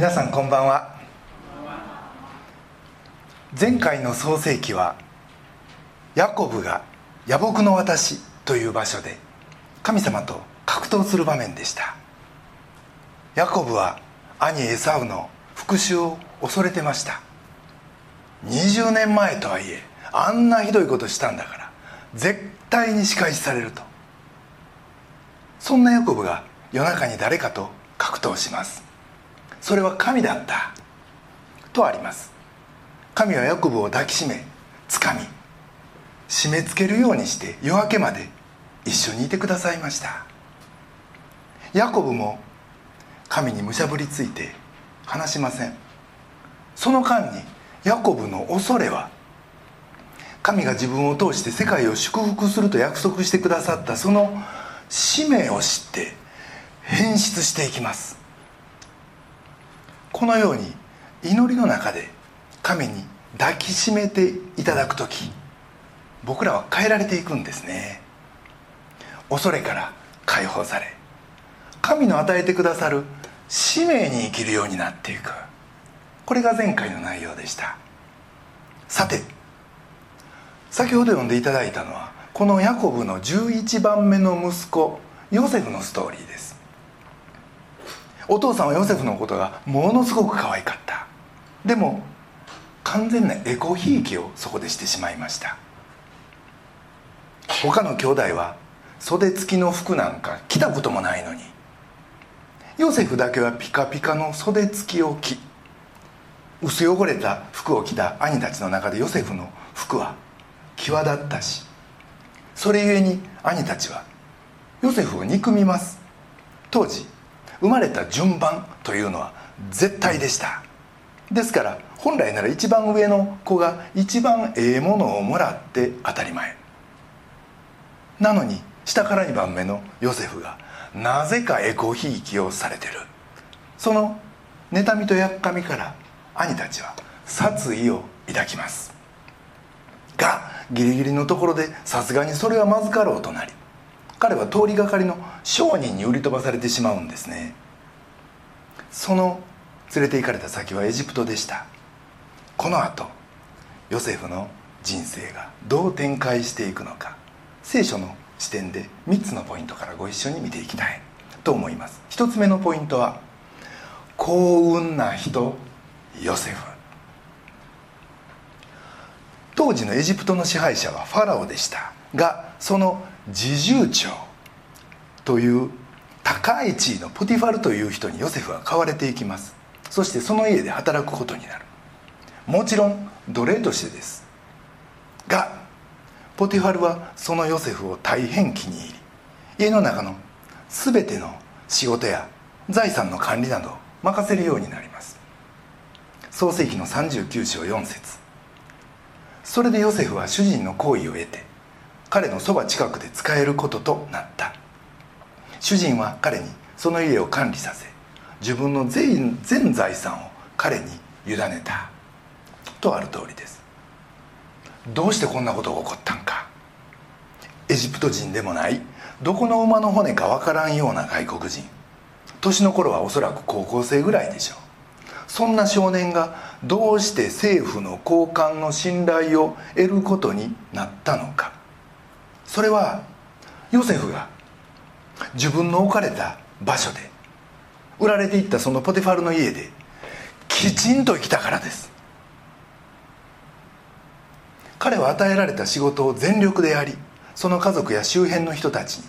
皆さんこんばんは。前回の創世記はヤコブが「野木の私」という場所で神様と格闘する場面でした。ヤコブは兄エサウの復讐を恐れてました。20年前とはいえあんなひどいことしたんだから絶対に仕返しされると。そんなヤコブが夜中に誰かと格闘します。それは神だった。とあります。神はヤコブを抱きしめ掴み締め付けるようにして夜明けまで一緒にいてくださいました。ヤコブも神にむしゃぶりついて話しません。その間にヤコブの恐れは神が自分を通して世界を祝福すると約束してくださったその使命を知って変質していきます。このように祈りの中で神に抱きしめていただく時僕らは変えられていくんですね。恐れから解放され神の与えてくださる使命に生きるようになっていく。これが前回の内容でした。さて先ほど読んでいただいたのはこのヤコブの11番目の息子ヨセフのストーリーです。お父さんはヨセフのことがものすごく可愛かった。でも完全なエコひいきをそこでしてしまいました。他の兄弟は袖付きの服なんか着たこともないのにヨセフだけはピカピカの袖付きを着薄汚れた服を着た兄たちの中でヨセフの服は際立ったしそれゆえに兄たちはヨセフを憎みます。当時生まれた順番というのは絶対でした。ですから本来なら一番上の子が一番ええものをもらって当たり前。なのに下から2番目のヨセフがなぜかエコひいきをされてる。その妬みとやっかみから兄たちは殺意を抱きます。がギリギリのところでさすがにそれはまずかろうとなり彼は通りがかりの商人に売り飛ばされてしまうんですね。その連れて行かれた先はエジプトでした。このあとヨセフの人生がどう展開していくのか聖書の視点で3つのポイントからご一緒に見ていきたいと思います。1つ目のポイントは幸運な人ヨセフ。当時のエジプトの支配者はファラオでしたがその侍従長という高い地位のポティファルという人にヨセフは買われていきます。そしてその家で働くことになる。もちろん奴隷としてです。がポティファルはそのヨセフを大変気に入り家の中の全ての仕事や財産の管理など任せるようになります。創世紀の39章4節。それでヨセフは主人の好意を得て彼のそば近くで使えることとなった。主人は彼にその家を管理させ自分の全財産を彼に委ねた。とある通りです。どうしてこんなことが起こったんか。エジプト人でもない。どこの馬の骨かわからんような外国人。年の頃はおそらく高校生ぐらいでしょう。そんな少年がどうして政府の高官の信頼を得ることになったのか。それはヨセフが自分の置かれた場所で売られていったそのポテファルの家できちんと生きたからです。彼は与えられた仕事を全力でやりその家族や周辺の人たちに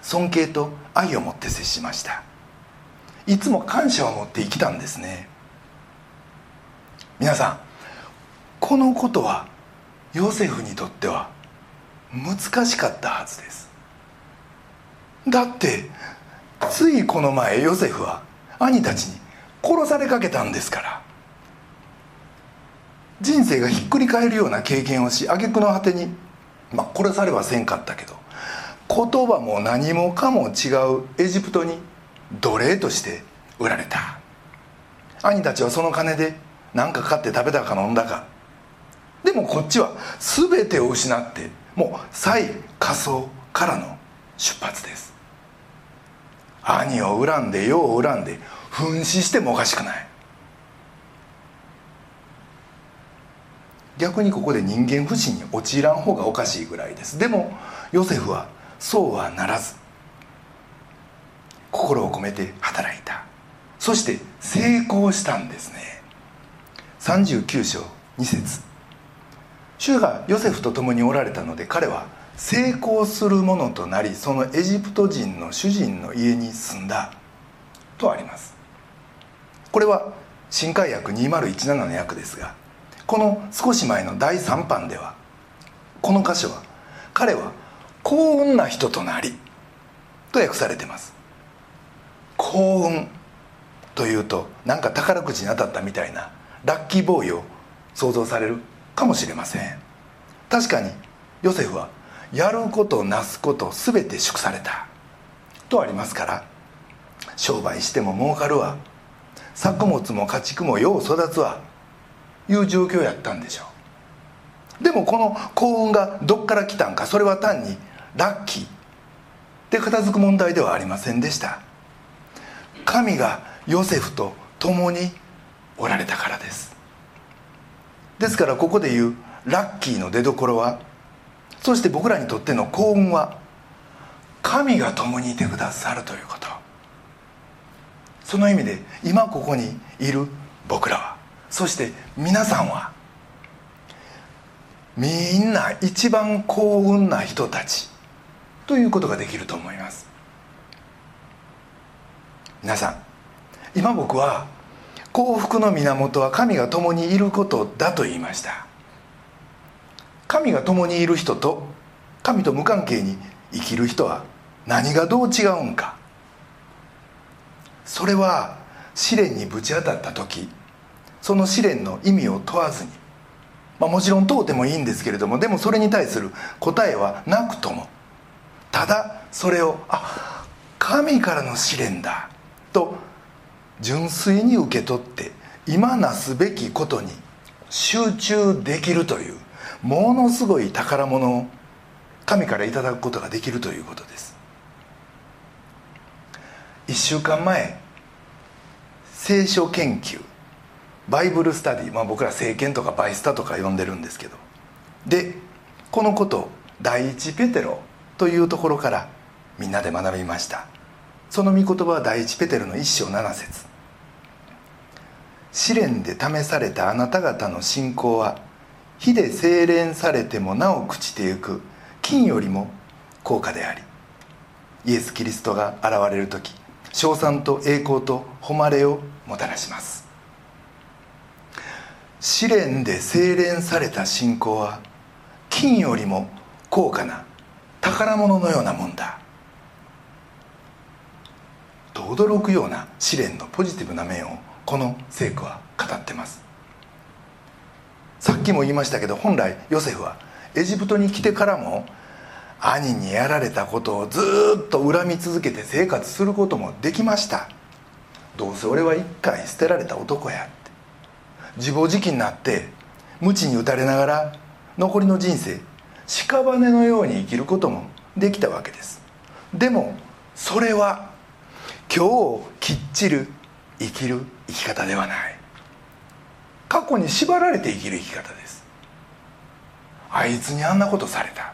尊敬と愛を持って接しました。いつも感謝を持って生きたんですね。皆さんこのことはヨセフにとっては難しかったはずです。だってついこの前ヨセフは兄たちに殺されかけたんですから。人生がひっくり返るような経験をし挙句の果てにまあ殺されはせんかったけど言葉も何もかも違うエジプトに奴隷として売られた。兄たちはその金で何か買って食べたか飲んだか。でもこっちは全てを失ってもう再仮想からの出発です。兄を恨んで世を恨んで紛死してもおかしくない。逆にここで人間不信に陥らん方がおかしいぐらいです。でもヨセフはそうはならず心を込めて働いた。そして成功したんですね。39章2節。主がヨセフと共におられたので彼は成功するものとなりそのエジプト人の主人の家に住んだ。とあります。これは新海訳2017の訳ですがこの少し前の第3版ではこの箇所は彼は幸運な人となりと訳されてます。幸運というとなんか宝くじに当たったみたいなラッキーボーイを想像されるかもしれません。確かにヨセフはやることなすこと全て祝された。とありますから商売しても儲かるわ。作物も家畜もよう育つわ。いう状況やったんでしょう。でもこの幸運がどっから来たんかそれは単にラッキー。で片付く問題ではありませんでした。神がヨセフと共におられたからです。ですからここで言うラッキーの出どころはそして僕らにとっての幸運は神が共にいてくださるということ。その意味で今ここにいる僕らはそして皆さんはみんな一番幸運な人たちということができると思います。皆さん今僕は幸福の源は神が共にいることだと言いました。神が共にいる人と神と無関係に生きる人は何がどう違うんか。それは試練にぶち当たった時その試練の意味を問わずに、まあ、もちろん問うてもいいんですけれどもでもそれに対する答えはなくとも。ただそれをあ神からの試練だと純粋に受け取って今なすべきことに集中できるというものすごい宝物を神からいただくことができるということです。1週間前聖書研究バイブルスタディ、まあ、僕ら聖剣とかバイスタとか呼んでるんですけど。でこのこと第一ペテロというところからみんなで学びました。その御言葉は第一ペテロの一章七節。試練で試されたあなた方の信仰は火で精錬されてもなお朽ちてゆく金よりも高価でありイエス・キリストが現れる時称賛と栄光と誉れをもたらします。試練で精錬された信仰は金よりも高価な宝物のようなもんだ。と驚くような試練のポジティブな面をこの聖句は語ってます。さっきも言いましたけど本来ヨセフはエジプトに来てからも兄にやられたことをずっと恨み続けて生活することもできました。どうせ俺は一回捨てられた男やって。自暴自棄になって鞭に打たれながら残りの人生屍のように生きることもできたわけです。でもそれは今日をきっちり生きる生き方ではない。過去に縛られて生きる生き方です。あいつにあんなことされた。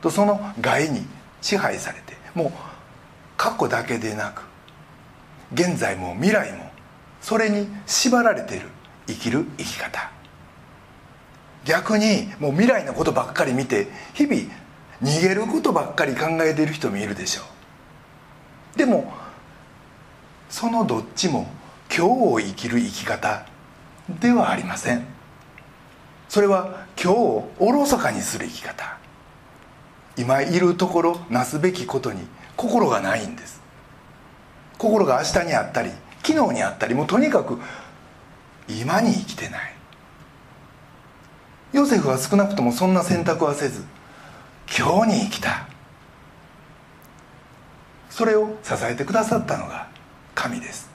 とその害に支配されてもう過去だけでなく現在も未来もそれに縛られてる。生きる生き方。逆にもう未来のことばっかり見て日々逃げることばっかり考えている人もいるでしょう。でもそのどっちも今日を生きる生き方ではありません。それは今日をおろそかにする生き方。今いるところなすべきことに心がないんです。心が明日にあったり昨日にあったりもうとにかく今に生きてない。ヨセフは少なくともそんな選択はせず今日に生きた。それを支えてくださったのが神です。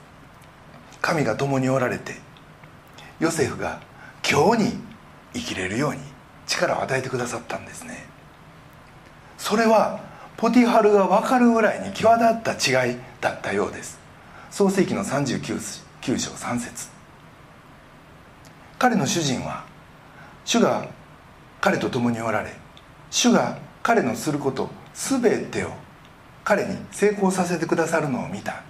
神が共におられてヨセフが今日に生きれるように力を与えてくださったんですね。それはポティハルが分かるぐらいに際立った違いだったようです。創世紀の39章3節。彼の主人は主が彼と共におられ主が彼のすること全てを彼に成功させてくださるのを見た。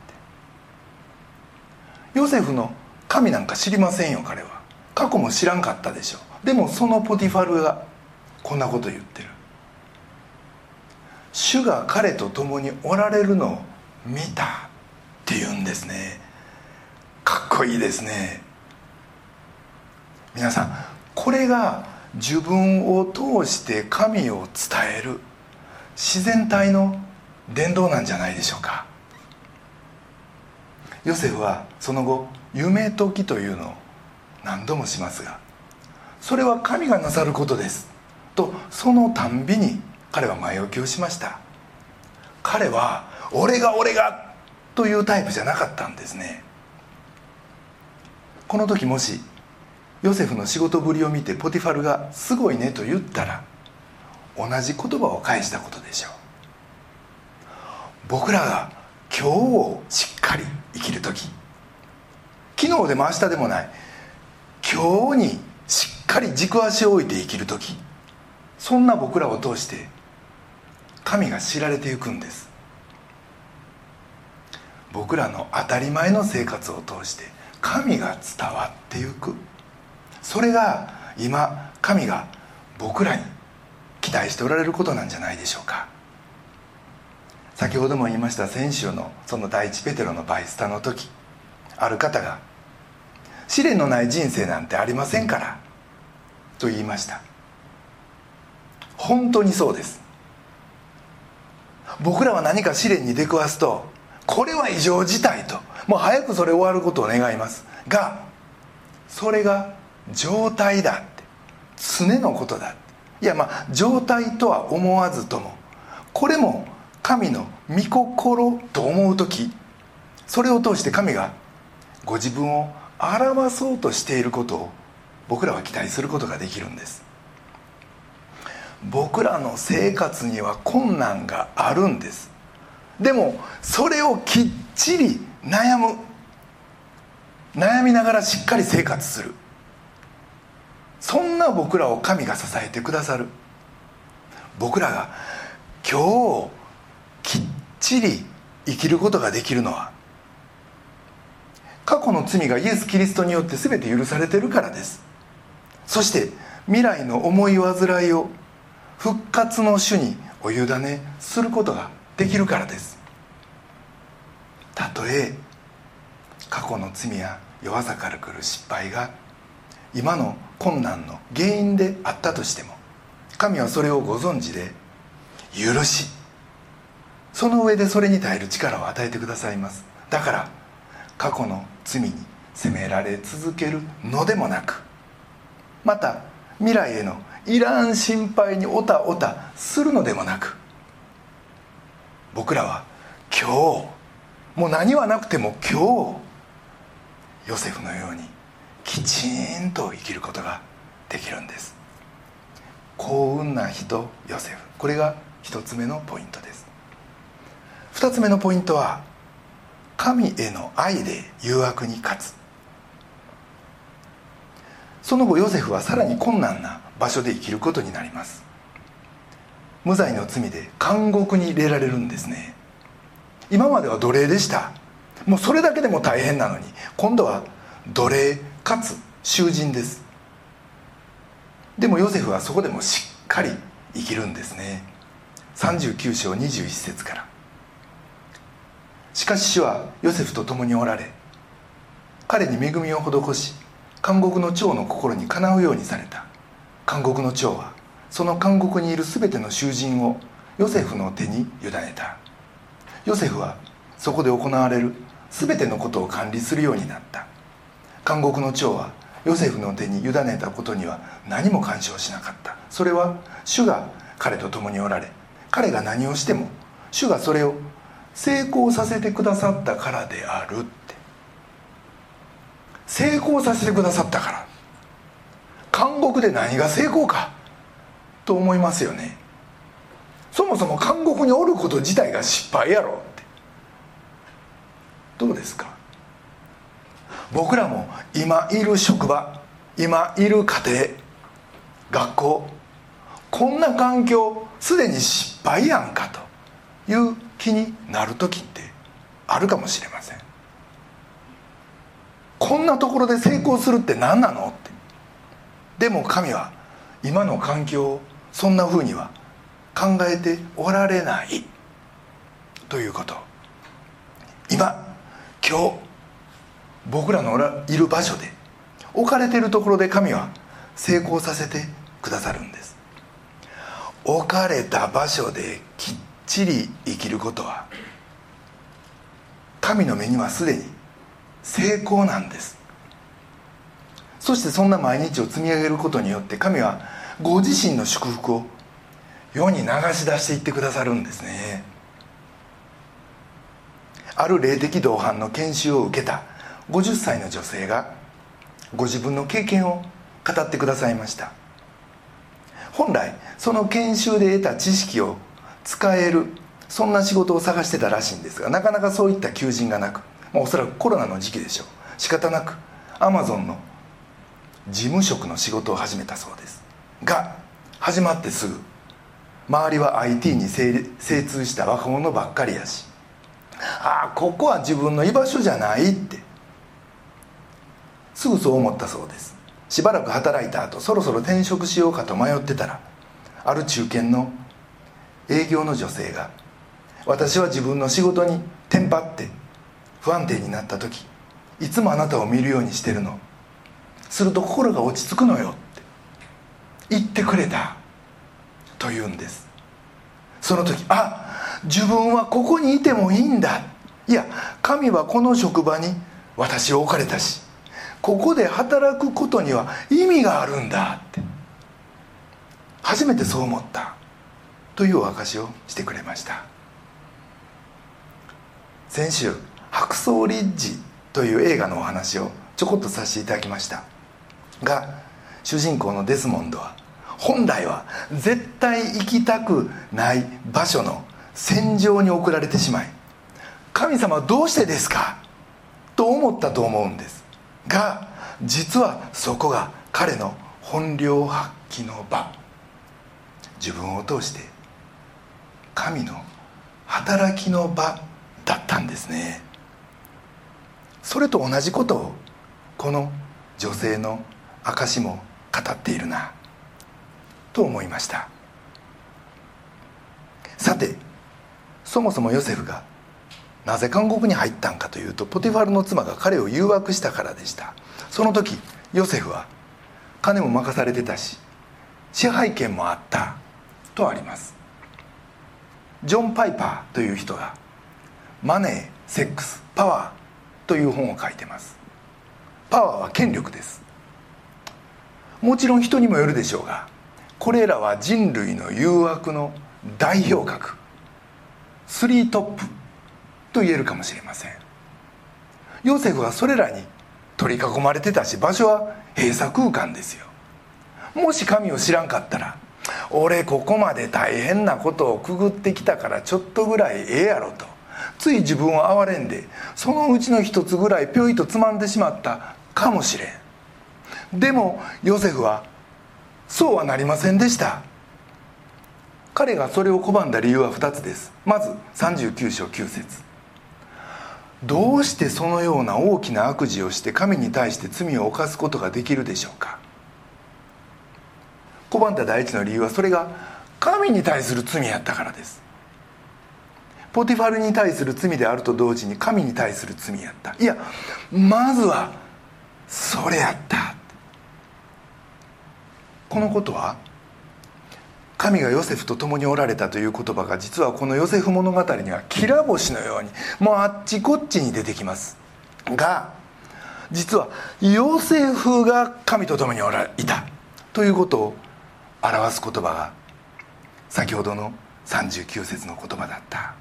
ヨセフの神なんか知りませんよ彼は。過去も知らんかったでしょでもそのポティファルがこんなこと言ってる。主が彼と共におられるのを見たって言うんですね。かっこいいですね。皆さんこれが自分を通して神を伝える自然体の伝道なんじゃないでしょうか。ヨセフはその後夢解きというのを何度もしますがそれは神がなさることですとそのたんびに彼は前置きをしました彼は「俺が俺が!」というタイプじゃなかったんですねこの時もしヨセフの仕事ぶりを見てポティファルが「すごいね」と言ったら同じ言葉を返したことでしょう僕らが今日をしっかり生きる時昨日でも明日でもない。今日にしっかり軸足を置いて生きる時。そんな僕らを通して神が知られていくんです。僕らの当たり前の生活を通して神が伝わっていく。それが今神が僕らに期待しておられることなんじゃないでしょうか。先ほども言いました先週のその第一ペテロのバイスタの時。ある方が「試練のない人生なんてありませんから」と言いました。本当にそうです。僕らは何か試練に出くわすとこれは異常事態ともう早くそれ終わることを願います。がそれが状態だって常のことだいやまあ状態とは思わずともこれも神の御心と思う時それを通して神がご自分を表そうとしていることを僕らは期待することができるんです。僕らの生活には困難があるんです。でもそれをきっちり悩む悩みながらしっかり生活する。そんな僕らを神が支えてくださる。僕らが今日きっちり生きることができるのは過去の罪がイエス・キリストによって全て許されてるからです。そして未来の思い煩いを復活の主にお委ねすることができるからです。たとえ過去の罪や弱さから来る失敗が今の困難の原因であったとしても神はそれをご存知で許しその上でそれに耐える力を与えてくださいます。だから過去の罪に責められ続けるのでもなくまた未来へのいらん心配におたおたするのでもなく僕らは今日もう何はなくても今日ヨセフのようにきちんと生きることができるんです。幸運な人ヨセフ。これが一つ目のポイントです。二つ目のポイントは神への愛で誘惑に勝つ。その後ヨセフはさらに困難な場所で生きることになります。無罪の罪で監獄に入れられるんですね。今までは奴隷でした。もうそれだけでも大変なのに今度は奴隷かつ囚人です。でもヨセフはそこでもしっかり生きるんですね。39章21節から。しかし主はヨセフと共におられ彼に恵みを施し監獄の長の心にかなうようにされた。監獄の長はその監獄にいる全ての囚人をヨセフの手に委ねた。ヨセフはそこで行われる全てのことを管理するようになった。監獄の長はヨセフの手に委ねたことには何も干渉しなかった。それは主が彼と共におられ彼が何をしても主がそれを成功させてくださったからであるって。成功させてくださったから。監獄で何が成功か。と思いますよね。そもそも監獄におること自体が失敗やろって。どうですか？僕らも今いる職場今いる家庭学校こんな環境すでに失敗やんかという気になる時ってあるかもしれません。こんなところで成功するって何なのって。でも神は今の環境をそんなふうには考えておられない。ということ。今今日僕らのいる場所で置かれているところで神は成功させてくださるんです。置かれた場所できっちり生きることは神の目にはすでに成功なんです。そしてそんな毎日を積み上げることによって神はご自身の祝福を世に流し出していってくださるんですね。ある霊的同伴の研修を受けた50歳の女性がご自分の経験を語ってくださいました。本来その研修で得た知識を使えるそんな仕事を探してたらしいんですがなかなかそういった求人がなく、まあ、おそらくコロナの時期でしょう。仕方なくアマゾンの事務職の仕事を始めたそうです。が始まってすぐ周りは IT に精通した若者ばっかりやしああここは自分の居場所じゃないってすぐそう思ったそうです。しばらく働いた後そろそろ転職しようかと迷ってたらある中堅の営業の女性が私は自分の仕事にテンパって不安定になった時いつもあなたを見るようにしてるの。すると心が落ち着くのよって言ってくれたと言うんです。その時あ自分はここにいてもいいんだ。いや神はこの職場に私を置かれたしここで働くことには意味があるんだって。初めてそう思った。というお証をしてくれました。先週「白装リッジ」という映画のお話をちょこっとさせていただきました。が主人公のデスモンドは本来は絶対行きたくない場所の戦場に送られてしまい神様どうしてですか？と思ったと思うんです。が実はそこが彼の本領発揮の場。自分を通して神の働きの場だったんですね。それと同じことをこの女性の証も語っているなと思いました。さてそもそもヨセフがなぜ監獄に入ったんかというとポティファルの妻が彼を誘惑したからでした。その時ヨセフは金も任されてたし支配権もあったとあります。ジョン・パイパーという人が「マネー・セックス・パワー」という本を書いてます。パワーは権力です。もちろん人にもよるでしょうがこれらは人類の誘惑の代表格スリートップと言えるかもしれません。ヨセフはそれらに取り囲まれてたし場所は閉鎖空間ですよ。もし神を知らんかったら俺ここまで大変なことをくぐってきたからちょっとぐらいええやろと。つい自分を憐れんでそのうちの一つぐらいぴょいとつまんでしまったかもしれん。でもヨセフはそうはなりませんでした。彼がそれを拒んだ理由は2つです。まず39章9節。どうしてそのような大きな悪事をして神に対して罪を犯すことができるでしょうか。拒んだ第一の理由はそれが神に対する罪やったからです。ポティファルに対する罪であると同時に神に対する罪やった。いやまずはそれやった。このことは神がヨセフと共におられたという言葉が実はこのヨセフ物語にはきら星のようにもうあっちこっちに出てきます。が実はヨセフが神と共におらいたということを表す言葉が先ほどの39節の言葉だった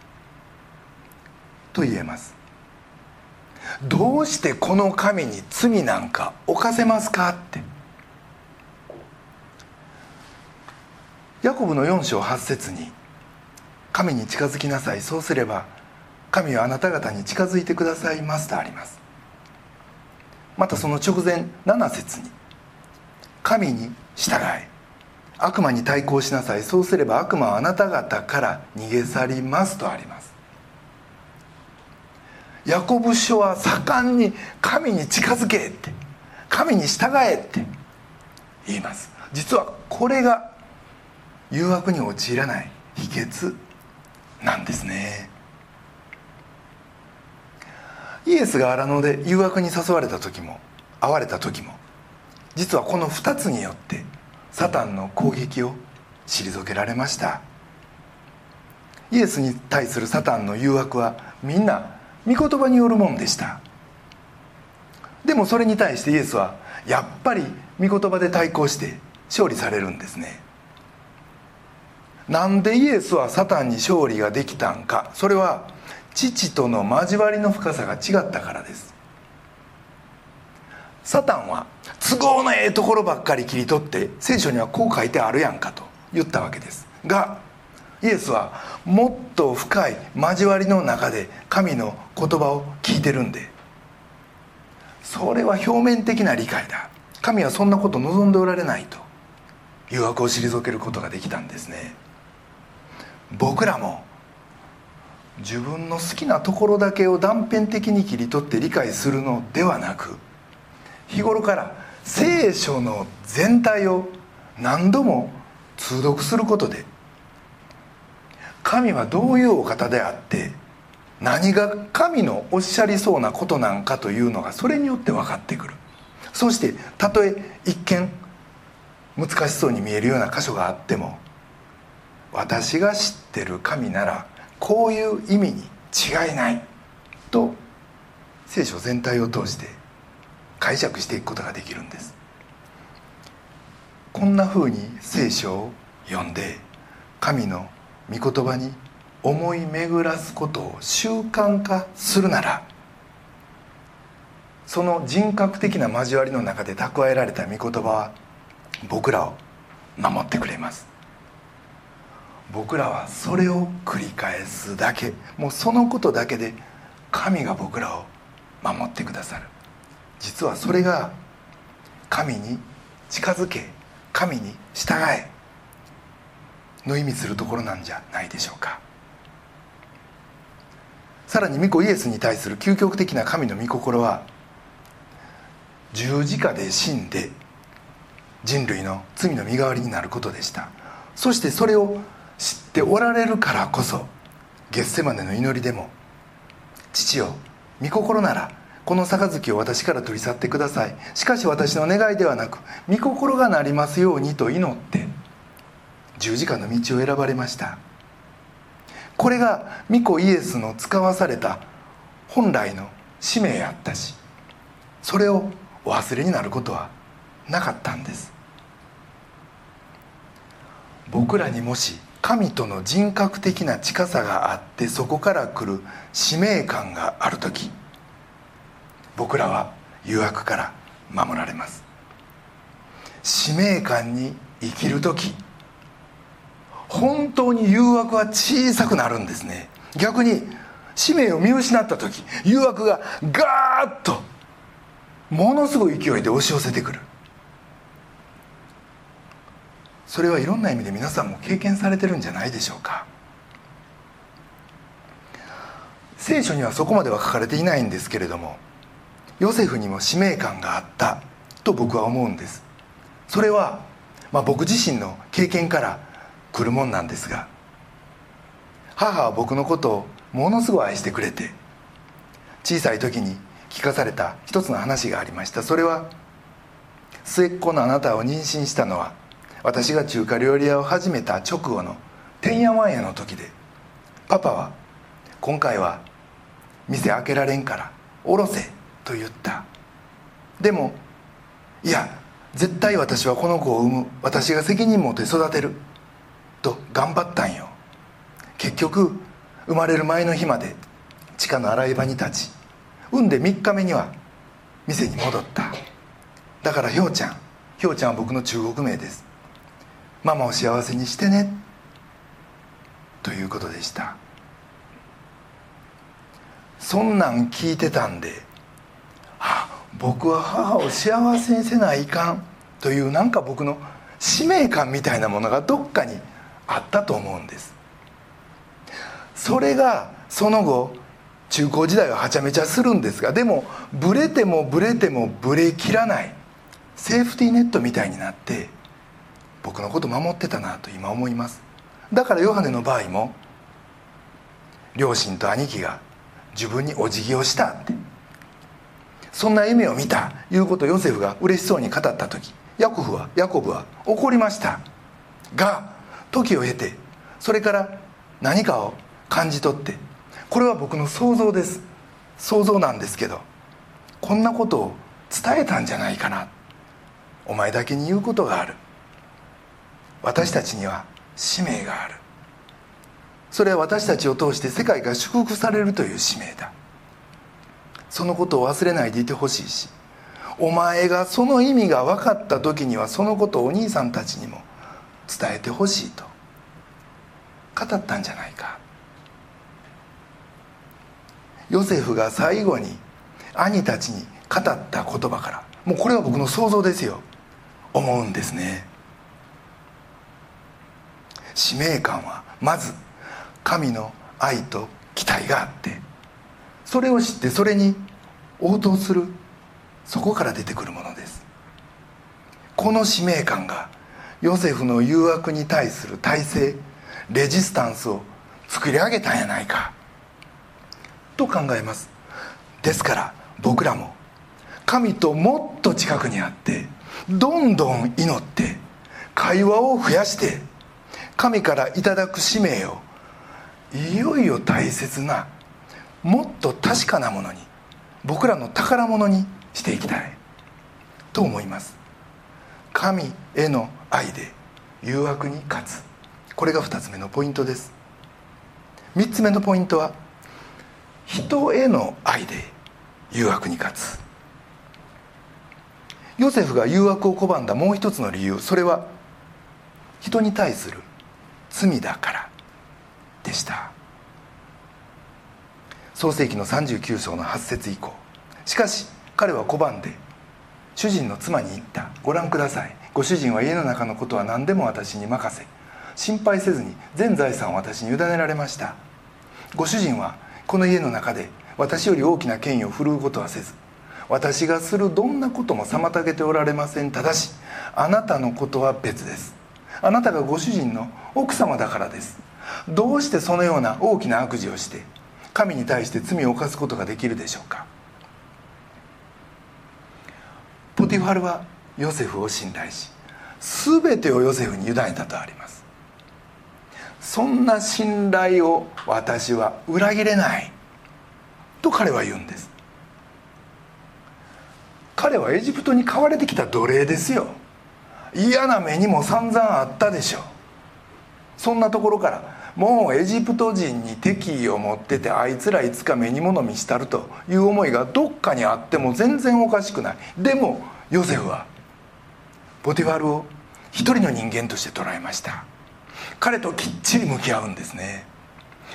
と言えますどうしてこの神に罪なんか犯せますかってヤコブの4章8節に「神に近づきなさいそうすれば神はあなた方に近づいてくださいます」とありますまたその直前7節に「神に従い悪魔に対抗しなさい。そうすれば悪魔はあなた方から逃げ去ります」とあります。ヤコブ書は盛んに神に近づけって神に従えって言います。実はこれが誘惑に陥らない秘訣なんですね。イエスが荒野で誘惑に誘われた時も会われた時も実はこの2つによってサタンの攻撃を退けられました。イエスに対するサタンの誘惑はみんな御言葉によるもんでした。でもそれに対してイエスはやっぱり御言葉で対抗して勝利されるんですね。なんでイエスはサタンに勝利ができたんか。それは父との交わりの深さが違ったからです。サタンは都合のええところばっかり切り取って聖書にはこう書いてあるやんかと言ったわけです。がイエスはもっと深い交わりの中で神の言葉を聞いてるんで。それは表面的な理解だ。神はそんなこと望んでおられないと誘惑を退けることができたんですね。僕らも自分の好きなところだけを断片的に切り取って理解するのではなく日頃から聖書の全体を何度も通読することで神はどういうお方であって何が神のおっしゃりそうなことなんかというのがそれによって分かってくる。そしてたとえ一見難しそうに見えるような箇所があっても私が知ってる神ならこういう意味に違いないと聖書全体を通して解釈していくことができるんです。こんなふうに聖書を読んで神の御言葉に思い巡らすことを習慣化するならその人格的な交わりの中で蓄えられた御言葉は僕らを守ってくれます。僕らはそれを繰り返すだけ。もうそのことだけで神が僕らを守ってくださる。実はそれが神に近づけ神に従えの意味するところなんじゃないでしょうか。さらに御子イエスに対する究極的な神の御心は十字架で死んで人類の罪の身代わりになることでした。そしてそれを知っておられるからこそゲッセマネの祈りでも「父よ御心ならこの杯を私から取り去ってください。しかし私の願いではなく御心がなりますようにと祈って十字架の道を選ばれました。これが御子イエスの使わされた本来の使命やったしそれをお忘れになることはなかったんです。僕らにもし神との人格的な近さがあってそこから来る使命感がある時僕らは誘惑から守られます。使命感に生きる時本当に誘惑は小さくなるんですね。逆に使命を見失った時誘惑がガーッとものすごい勢いで押し寄せてくる。それはいろんな意味で皆さんも経験されてるんじゃないでしょうか。聖書にはそこまでは書かれていないんですけれどもヨセフにも使命感があった。と僕は思うんです。それは、まあ、僕自身の経験から来るもんなんですが。母は僕のことをものすごい愛してくれて小さい時に聞かされた一つの話がありました。それは末っ子のあなたを妊娠したのは私が中華料理屋を始めた直後のてんやわんやの時でパパは今回は店開けられんからおろせ。と言った。でもいや絶対私はこの子を産む。私が責任持って育てる。と頑張ったんよ。結局生まれる前の日まで地下の洗い場に立ち産んで3日目には店に戻った。だからひょうちゃんひょうちゃんは僕の中国名です。ママを幸せにしてね。ということでした。そんなん聞いてたんで僕は母を幸せにせないかんというなんか僕の使命感みたいなものがどっかにあったと思うんです。それがその後中高時代ははちゃめちゃするんですがでもブレてもブレてもブレ切らないセーフティーネットみたいになって僕のこと守ってたなと今思います。だからヨハネの場合も両親と兄貴が自分にお辞儀をしたって。そんな夢を見たいうことをヨセフが嬉しそうに語った時ヤコブはヤコブは怒りました。が時を経てそれから何かを感じ取ってこれは僕の想像です。想像なんですけどこんなことを伝えたんじゃないかな。お前だけに言うことがある。私たちには使命がある。それは私たちを通して世界が祝福されるという使命だ。そのことを忘れないでいてほしいしお前がその意味が分かった時にはそのことをお兄さんたちにも伝えてほしいと語ったんじゃないか。ヨセフが最後に兄たちに語った言葉からもうこれは僕の想像ですよ。思うんですね。使命感はまず神の愛と期待があってそれを知ってそれに応答する。そこから出てくるものです。この使命感がヨセフの誘惑に対する体制レジスタンスを作り上げたんやないか。と考えます。ですから僕らも神ともっと近くにあってどんどん祈って会話を増やして神からいただく使命をいよいよ大切なもっと確かなものに僕らの宝物にしていきたい。と思います。神への愛で誘惑に勝つ。これが2つ目のポイントです。3つ目のポイントは人への愛で誘惑に勝つ。ヨセフが誘惑を拒んだもう一つの理由。それは人に対する罪だからでした。創世紀の39章の8節以降。しかし彼は拒んで主人の妻に言った。ご覧ください。ご主人は家の中のことは何でも私に任せ。心配せずに全財産を私に委ねられました。ご主人はこの家の中で私より大きな権威を振るうことはせず私がするどんなことも妨げておられません。ただしあなたのことは別です。あなたがご主人の奥様だからです。どうしてそのような大きな悪事をして神に対して罪を犯すことができるでしょうか？ポティファルはヨセフを信頼し全てをヨセフに委ねたとあります。そんな信頼を私は裏切れないと彼は言うんです。彼はエジプトに買われてきた奴隷ですよ。嫌な目にも散々あったでしょう。そんなところからもうエジプト人に敵意を持っててあいつらいつか目に物見したるという思いがどっかにあっても全然おかしくない。でもヨセフはポティファルを一人の人間として捉えました。彼ときっちり向き合うんですね。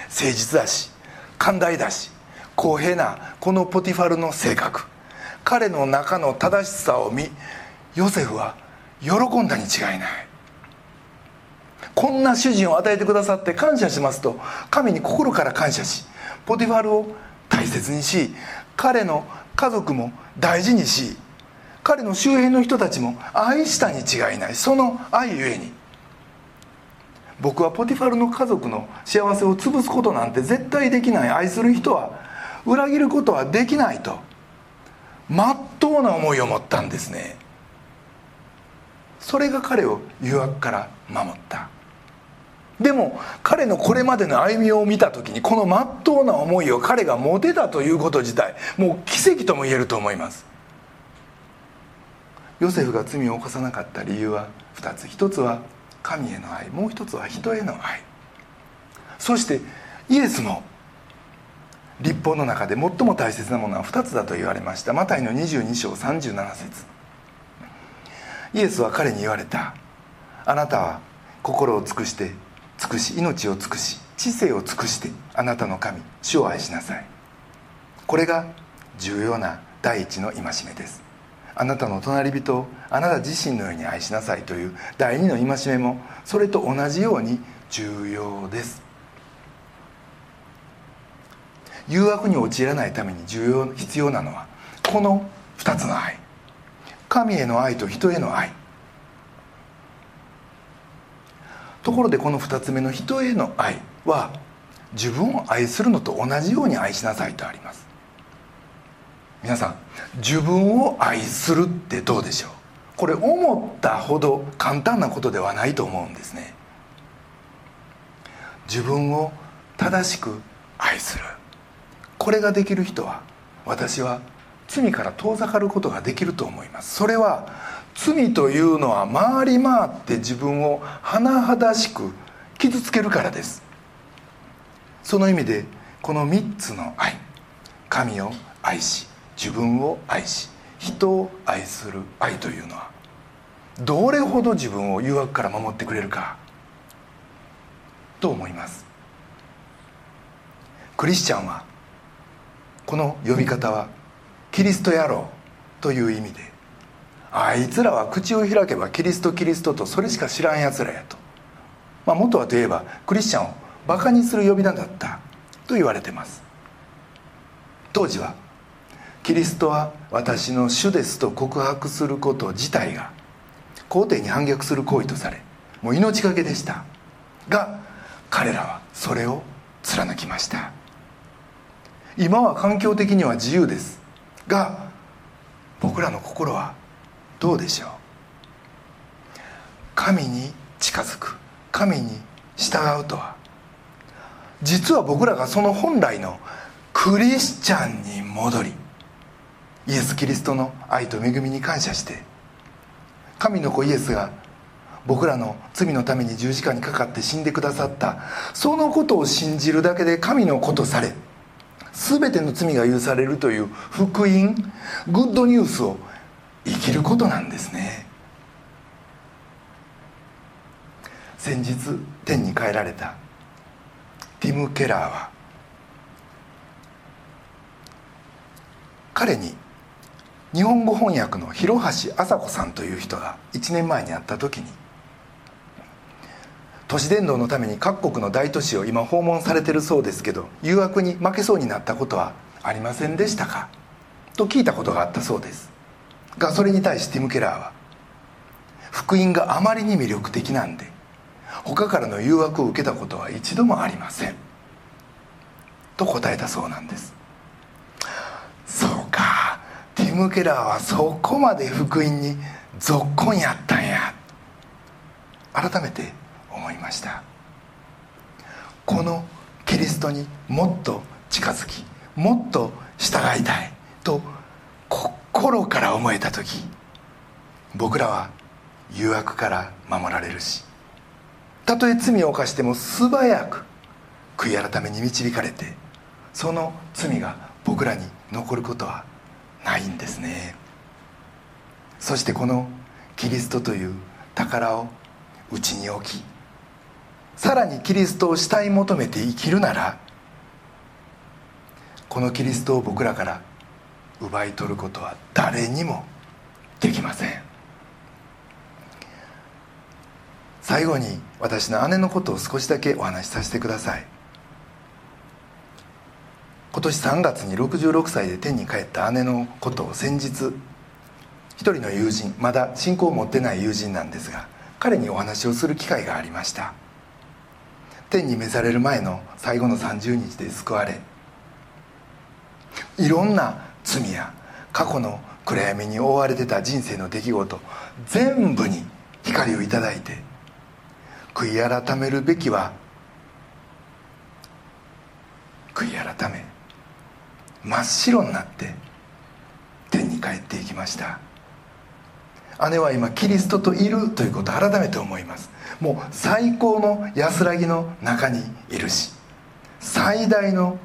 誠実だし寛大だし公平なこのポティファルの性格。彼の中の正しさを見ヨセフは喜んだに違いない。こんな主人を与えてくださって感謝しますと神に心から感謝しポティファルを大切にし彼の家族も大事にし彼の周辺の人たちも愛したに違いないその愛ゆえに。僕はポティファルの家族の幸せを潰すことなんて絶対できない愛する人は裏切ることはできないとまっとうな思いを持ったんですね。それが彼を誘惑から守った。でも彼のこれまでの歩みを見た時にこのまっとうな思いを彼が持てたということ自体もう奇跡とも言えると思います。ヨセフが罪を犯さなかった理由は2つ。1つは神への愛もう1つは人への愛。そしてイエスも立法の中で最も大切なものは2つだと言われました。マタイの22章37節。イエスは彼に言われた。あなたは心を尽くして尽くし命を尽くし知性を尽くしてあなたの神主を愛しなさい。これが重要な第一の戒めです。あなたの隣人をあなた自身のように愛しなさいという第二の戒めもそれと同じように重要です。誘惑に陥らないために重要必要なのはこの2つの愛。神への愛と人への愛。ところでこの2つ目の人への愛は自分を愛するのと同じように愛しなさいとあります。皆さん自分を愛するってどうでしょう？これ思ったほど簡単なことではないと思うんですね。自分を正しく愛する。これができる人は私は罪から遠ざかることができると思います。それは罪というのは回り回って自分を甚だしく傷つけるからです。その意味でこの3つの愛。神を愛し自分を愛し人を愛する愛というのはどれほど自分を誘惑から守ってくれるかと思います。クリスチャンはこの呼び方はキリスト野郎という意味であいつらは口を開けばキリストキリストとそれしか知らんやつらやと、まあ、元はといえばクリスチャンをバカにする呼び名だったと言われてます。当時はキリストは私の主ですと告白すること自体が皇帝に反逆する行為とされもう命がけでした。が彼らはそれを貫きました。今は環境的には自由です。が僕らの心はどうでしょう？神に近づく。神に従うとは。実は僕らがその本来のクリスチャンに戻りイエス・キリストの愛と恵みに感謝して神の子イエスが僕らの罪のために十字架にかかって死んでくださった。そのことを信じるだけで神の子とされ全ての罪が許されるという福音グッドニュースを生きることなんですね。先日天に帰られたティム・ケラーは彼に日本語翻訳の広橋麻子さんという人が1年前に会った時に都市伝道のために各国の大都市を今訪問されてるそうですけど誘惑に負けそうになったことはありませんでしたか？と聞いたことがあったそうです。がそれに対してティム・ケラーは福音があまりに魅力的なんで他からの誘惑を受けたことは一度もありません。と答えたそうなんです。そうか。ティム・ケラーはそこまで福音にぞっこんやったんや。改めて思いました。このキリストにもっと近づきもっと従いたいと心から思えた時僕らは誘惑から守られるしたとえ罪を犯しても素早く悔い改めに導かれてその罪が僕らに残ることはないんですね。そしてこのキリストという宝をうちに置きさらにキリストを慕い求めて生きるならこのキリストを僕らから奪い取ることは誰にもできません。最後に私の姉のことを少しだけお話しさせてください。今年3月に66歳で天に帰った姉のことを先日一人の友人まだ信仰を持ってない友人なんですが彼にお話をする機会がありました。天に召される前の最後の30日で救われいろんな罪や過去の暗闇に覆われてた人生の出来事全部に光をいただいて悔い改めるべきは悔い改め真っ白になって天に帰っていきました。姉は今キリストといるということを改めて思います。もう最高の安らぎの中にいるし最大の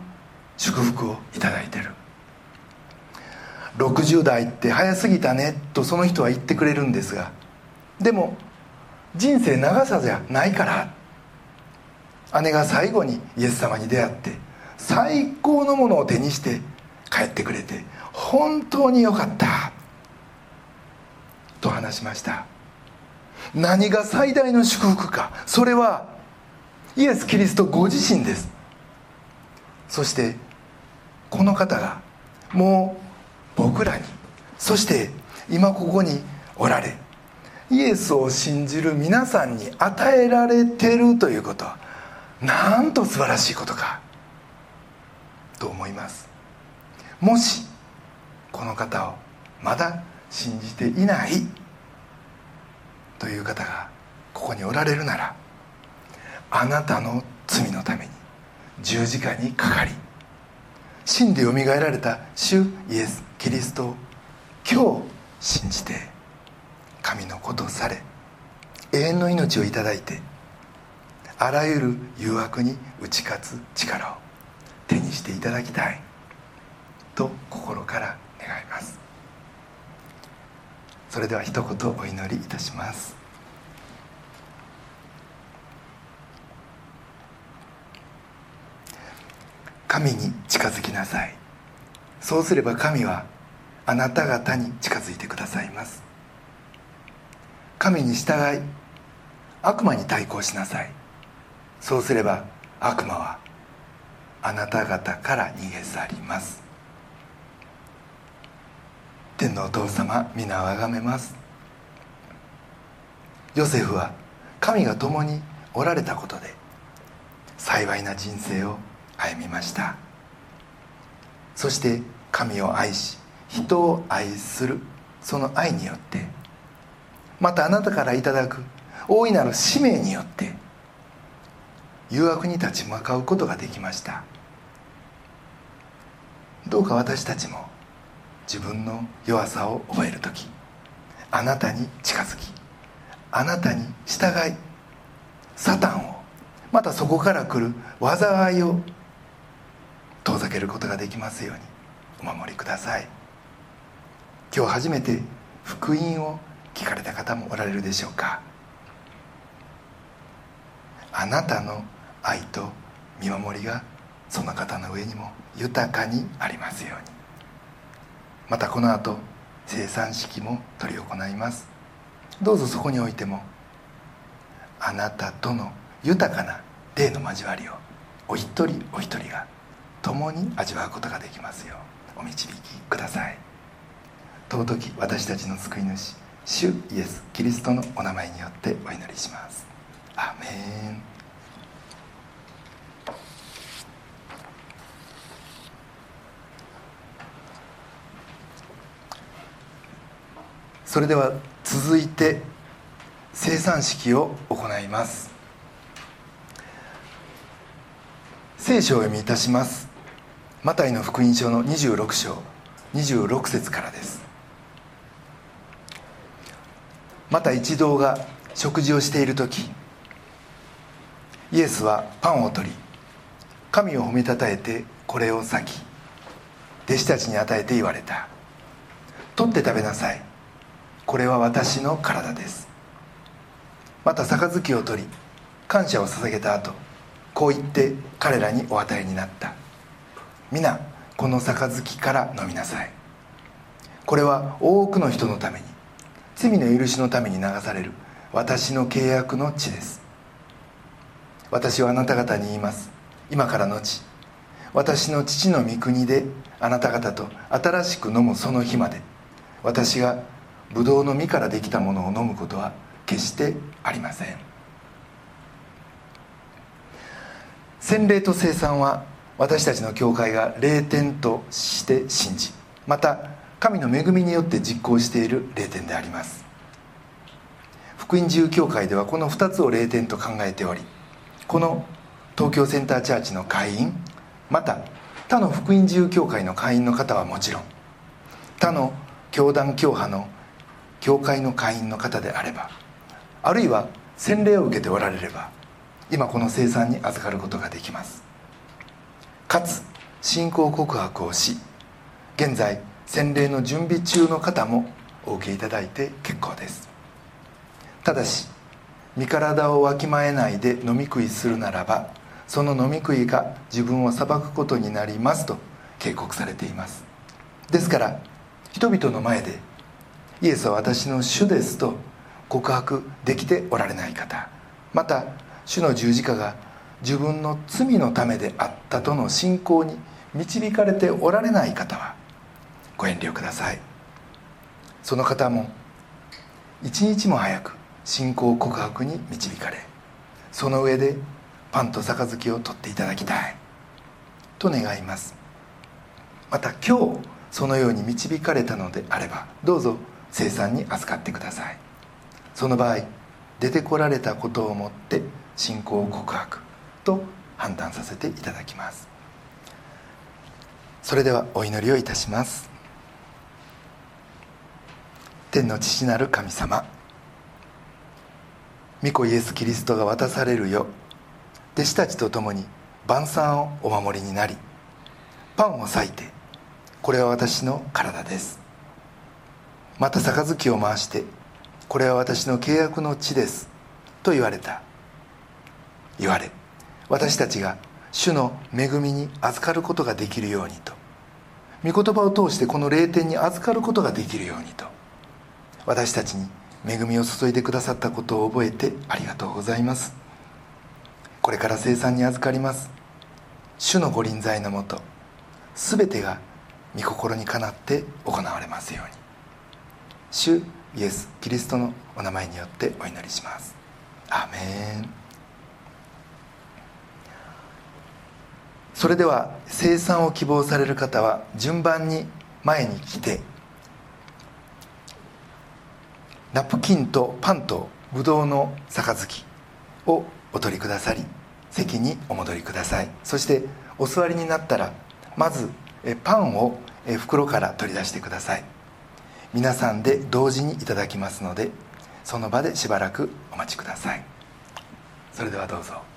祝福をいただいてる。60代って早すぎたねとその人は言ってくれるんですがでも人生長さじゃないから姉が最後にイエス様に出会って最高のものを手にして帰ってくれて本当によかったと話しました何が最大の祝福かそれはイエス・キリストご自身ですそしてこの方がもう僕らに。そして今ここにおられイエスを信じる皆さんに与えられてるということ。なんと素晴らしいことか。と思います。もしこの方をまだ信じていない。という方がここにおられるならあなたの罪のために十字架にかかり死んでよみがえられた主イエス・キリストを今日信じて神のことされ永遠の命をいただいてあらゆる誘惑に打ち勝つ力を手にしていただきたいと心から願います。それでは一言お祈りいたします。神に近づきなさい。そうすれば神はあなた方に近づいてくださいます。神に従い悪魔に対抗しなさい。そうすれば悪魔はあなた方から逃げ去ります。天のお父様皆をあがめます。ヨセフは神が共におられたことで幸いな人生を歩みました。そして神を愛し人を愛する。その愛によってまたあなたからいただく大いなる使命によって誘惑に立ち向かうことができました。どうか私たちも自分の弱さを覚える時あなたに近づきあなたに従いサタンをまたそこから来る災いを遠ざけることができますようにお守りください。今日初めて福音を聞かれた方もおられるでしょうか。あなたの愛と見守りがその方の上にも豊かにありますように。またこの後生産式も執り行います。どうぞそこにおいてもあなたとの豊かな霊の交わりをお一人お一人が共に味わうことができますようお導きください。尊き私たちの救い主主イエス・キリストのお名前によってお祈りします。アメン。それでは続いて生産式を行います。聖書を読みいたします。マタイの福音書の26章26節からです。また一同が食事をしている時イエスはパンを取り神を褒めたたえてこれを裂き弟子たちに与えて言われた。取って食べなさい。これは私の体です。また杯を取り感謝を捧げた後こう言って彼らにお与えになった。皆この杯から飲みなさい。これは多くの人のために罪の許しのために流される私の契約の地です。私はあなた方に言います。今からのち私の父の御国であなた方と新しく飲むその日まで私がブドウの実からできたものを飲むことは決してありません。洗礼と生産は私たちの教会が霊点として信じまた神の恵みによって実行している霊点であります。福音自由教会ではこの2つを霊点と考えておりこの東京センターチャーチの会員また他の福音自由教会の会員の方はもちろん他の教団教派の教会の会員の方であればあるいは洗礼を受けておられれば今この生産に預かることができます。かつ信仰告白をし現在洗礼の準備中の方もお受けいただいて結構です。ただし身体をわきまえないで飲み食いするならばその飲み食いが自分を裁くことになりますと警告されています。ですから人々の前でイエスは私の主ですと告白できておられない方また主の十字架が自分の罪のためであったとの信仰に導かれておられない方はご遠慮ください。その方も一日も早く信仰告白に導かれその上でパンと杯を取っていただきたいと願います。また今日そのように導かれたのであればどうぞ生産に預かってください。その場合出てこられたことをもって信仰告白。と判断させていただきます。それではお祈りをいたします。天の父なる神様御子イエス・キリストが渡されるよ弟子たちと共に晩餐をお守りになりパンを裂いてこれは私の体です。また杯を回してこれは私の契約の地ですと言われた。言われ私たちが主の恵みに預かることができるようにと。御言葉を通してこの霊典に預かることができるようにと。私たちに恵みを注いでくださったことを覚えてありがとうございます。これから生産に預かります。主のご臨在のもと全てが御心にかなって行われますように。主イエス・キリストのお名前によってお祈りします。アメン。それでは生産を希望される方は順番に前に来てナプキンとパンとブドウの杯をお取りくださり席にお戻りください。そしてお座りになったらまずパンを袋から取り出してください。皆さんで同時にいただきますのでその場でしばらくお待ちください。それではどうぞ。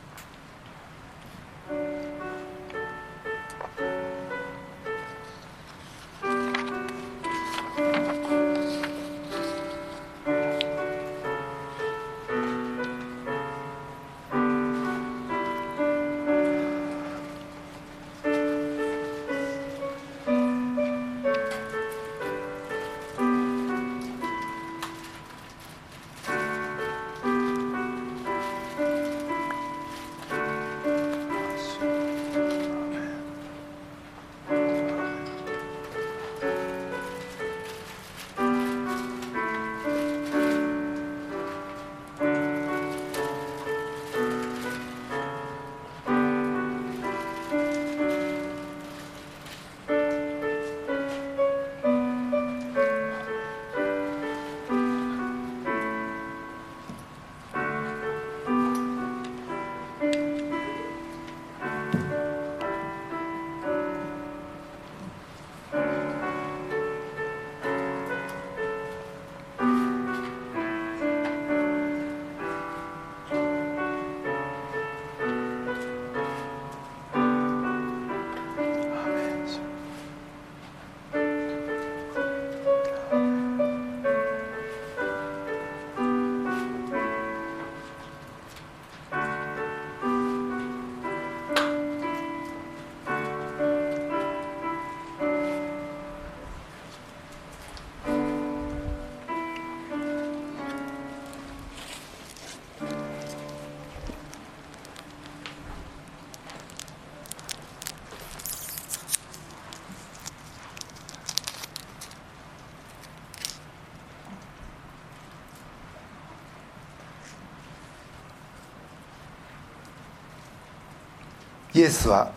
イエスは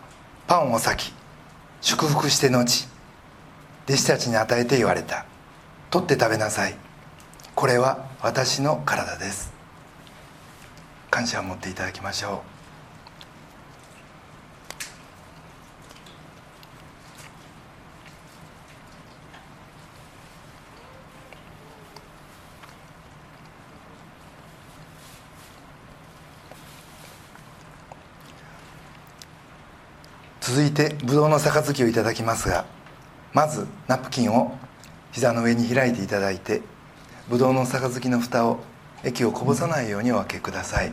パンを裂き祝福して後弟子たちに与えて言われた。取って食べなさい。これは私の体です。感謝を持っていただきましょう。続いてぶどうの杯をいただきますがまずナプキンを膝の上に開いていただいてぶどうの杯の蓋を液をこぼさないようにお分けください。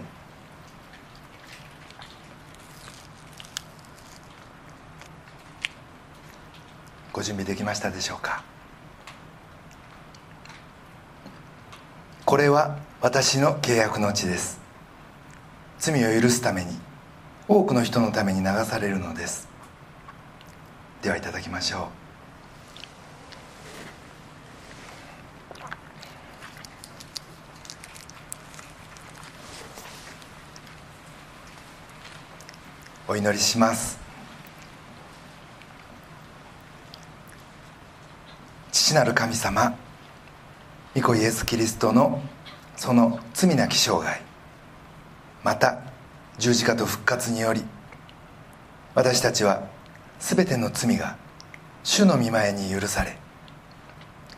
ご準備できましたでしょうか？これは私の契約の地です。罪を許すために多くの人のために流されるのです。ではいただきましょう。お祈りします。父なる神様御子イエス・キリストのその罪なき生涯また十字架と復活により私たちは全ての罪が主の御前に許され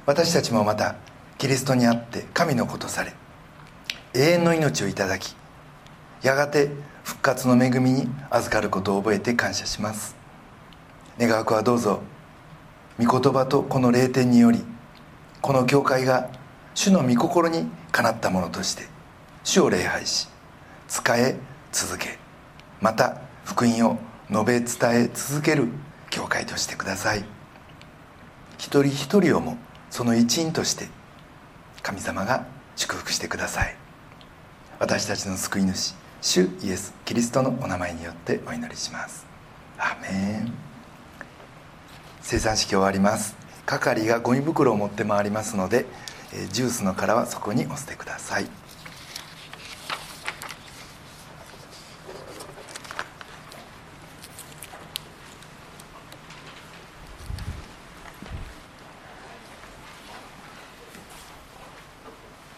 私たちもまたキリストにあって神の子とされ永遠の命をいただきやがて復活の恵みに預かることを覚えて感謝します。願わくはどうぞ御言葉とこの霊典によりこの教会が主の御心にかなったものとして主を礼拝し仕え続けまた福音を述べ伝え続ける教会としてください。一人一人をもその一員として神様が祝福してください。私たちの救い主主イエス・キリストのお名前によってお祈りします。アメン。生産式終わります。係がゴミ袋を持って回りますのでジュースの殻はそこにお捨てください。